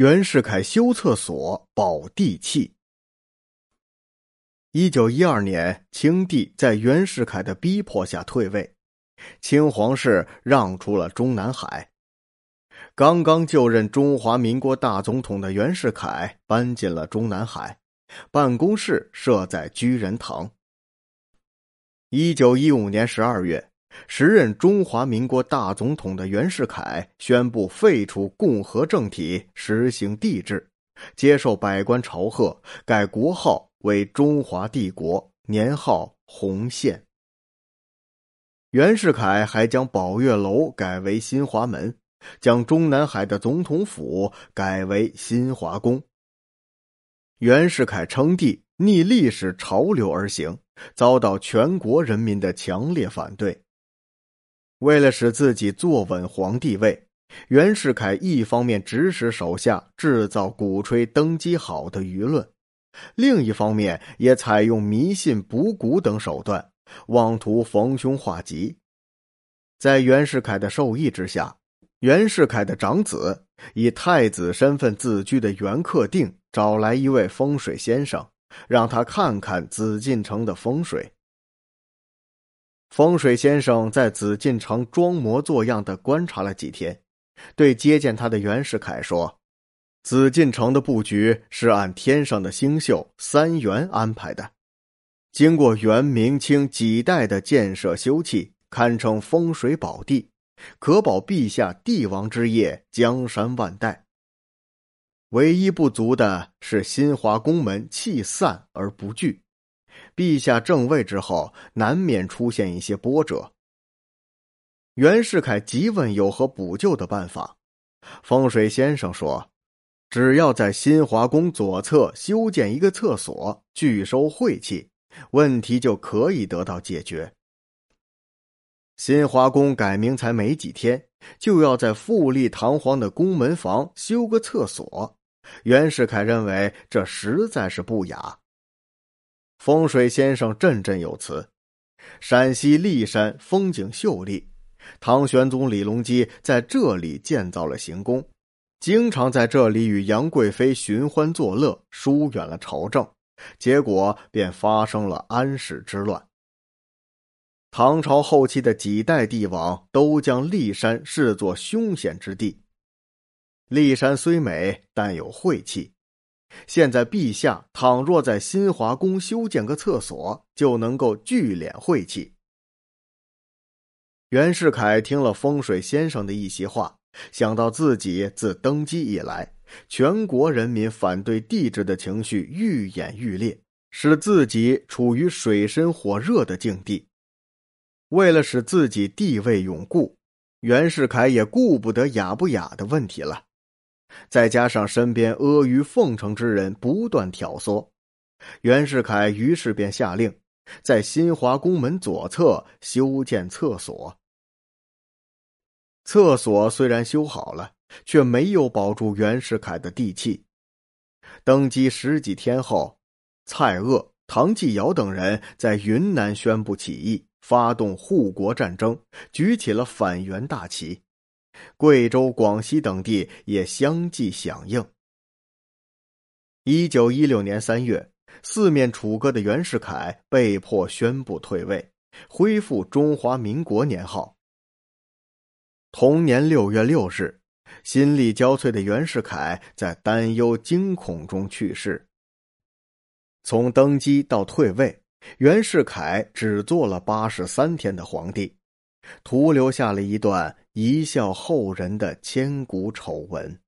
袁世凯修厕所保地气。一九一二年，清帝在袁世凯的逼迫下退位，清皇室让出了中南海。刚刚就任中华民国大总统的袁世凯搬进了中南海，办公室设在居仁堂。一九一五年十二月。时任中华民国大总统的袁世凯宣布废除共和政体，实行帝制，接受百官朝贺，改国号为中华帝国，年号洪宪。袁世凯还将宝月楼改为新华门，将中南海的总统府改为新华宫。袁世凯称帝，逆历史潮流而行，遭到全国人民的强烈反对。为了使自己坐稳皇帝位，袁世凯一方面指使手下制造鼓吹登基好的舆论，另一方面也采用迷信、卜谷等手段，妄图逢凶化吉。在袁世凯的授意之下，袁世凯的长子以太子身份自居的袁克定找来一位风水先生，让他看看紫禁城的风水。风水先生在紫禁城装模作样的观察了几天，对接见他的袁世凯说：“紫禁城的布局是按天上的星宿三元安排的，经过元、明、清几代的建设修葺，堪称风水宝地，可保陛下帝王之业江山万代。唯一不足的是新华宫门气散而不聚。”陛下正位之后，难免出现一些波折。袁世凯急问有何补救的办法，风水先生说：“只要在新华宫左侧修建一个厕所，拒收晦气，问题就可以得到解决。”新华宫改名才没几天，就要在富丽堂皇的宫门房修个厕所，袁世凯认为这实在是不雅。风水先生振振有词：“陕西骊山风景秀丽，唐玄宗李隆基在这里建造了行宫，经常在这里与杨贵妃寻欢作乐，疏远了朝政，结果便发生了安史之乱。唐朝后期的几代帝王都将骊山视作凶险之地。骊山虽美，但有晦气。”现在陛下倘若在新华宫修建个厕所，就能够聚敛晦气。袁世凯听了风水先生的一席话，想到自己自登基以来，全国人民反对帝制的情绪愈演愈烈，使自己处于水深火热的境地。为了使自己地位永固，袁世凯也顾不得雅不雅的问题了。再加上身边阿谀奉承之人不断挑唆，袁世凯于是便下令，在新华宫门左侧修建厕所。厕所虽然修好了，却没有保住袁世凯的地气。登基十几天后，蔡锷、唐继尧等人在云南宣布起义，发动护国战争，举起了反袁大旗。贵州、广西等地也相继响应。一九一六年三月，四面楚歌的袁世凯被迫宣布退位，恢复中华民国年号。同年六月六日，心力交瘁的袁世凯在担忧惊恐中去世。从登基到退位，袁世凯只做了八十三天的皇帝，徒留下了一段。一笑后人的千古丑闻。